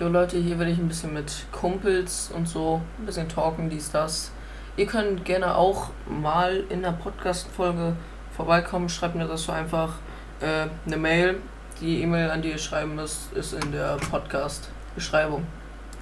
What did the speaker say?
Jo Leute, hier will ich ein bisschen mit Kumpels und so ein bisschen talken, dies, das. Ihr könnt gerne auch mal in der Podcast-Folge vorbeikommen. Schreibt mir das so einfach äh, eine Mail. Die E-Mail, an die ihr schreiben müsst, ist in der Podcast-Beschreibung.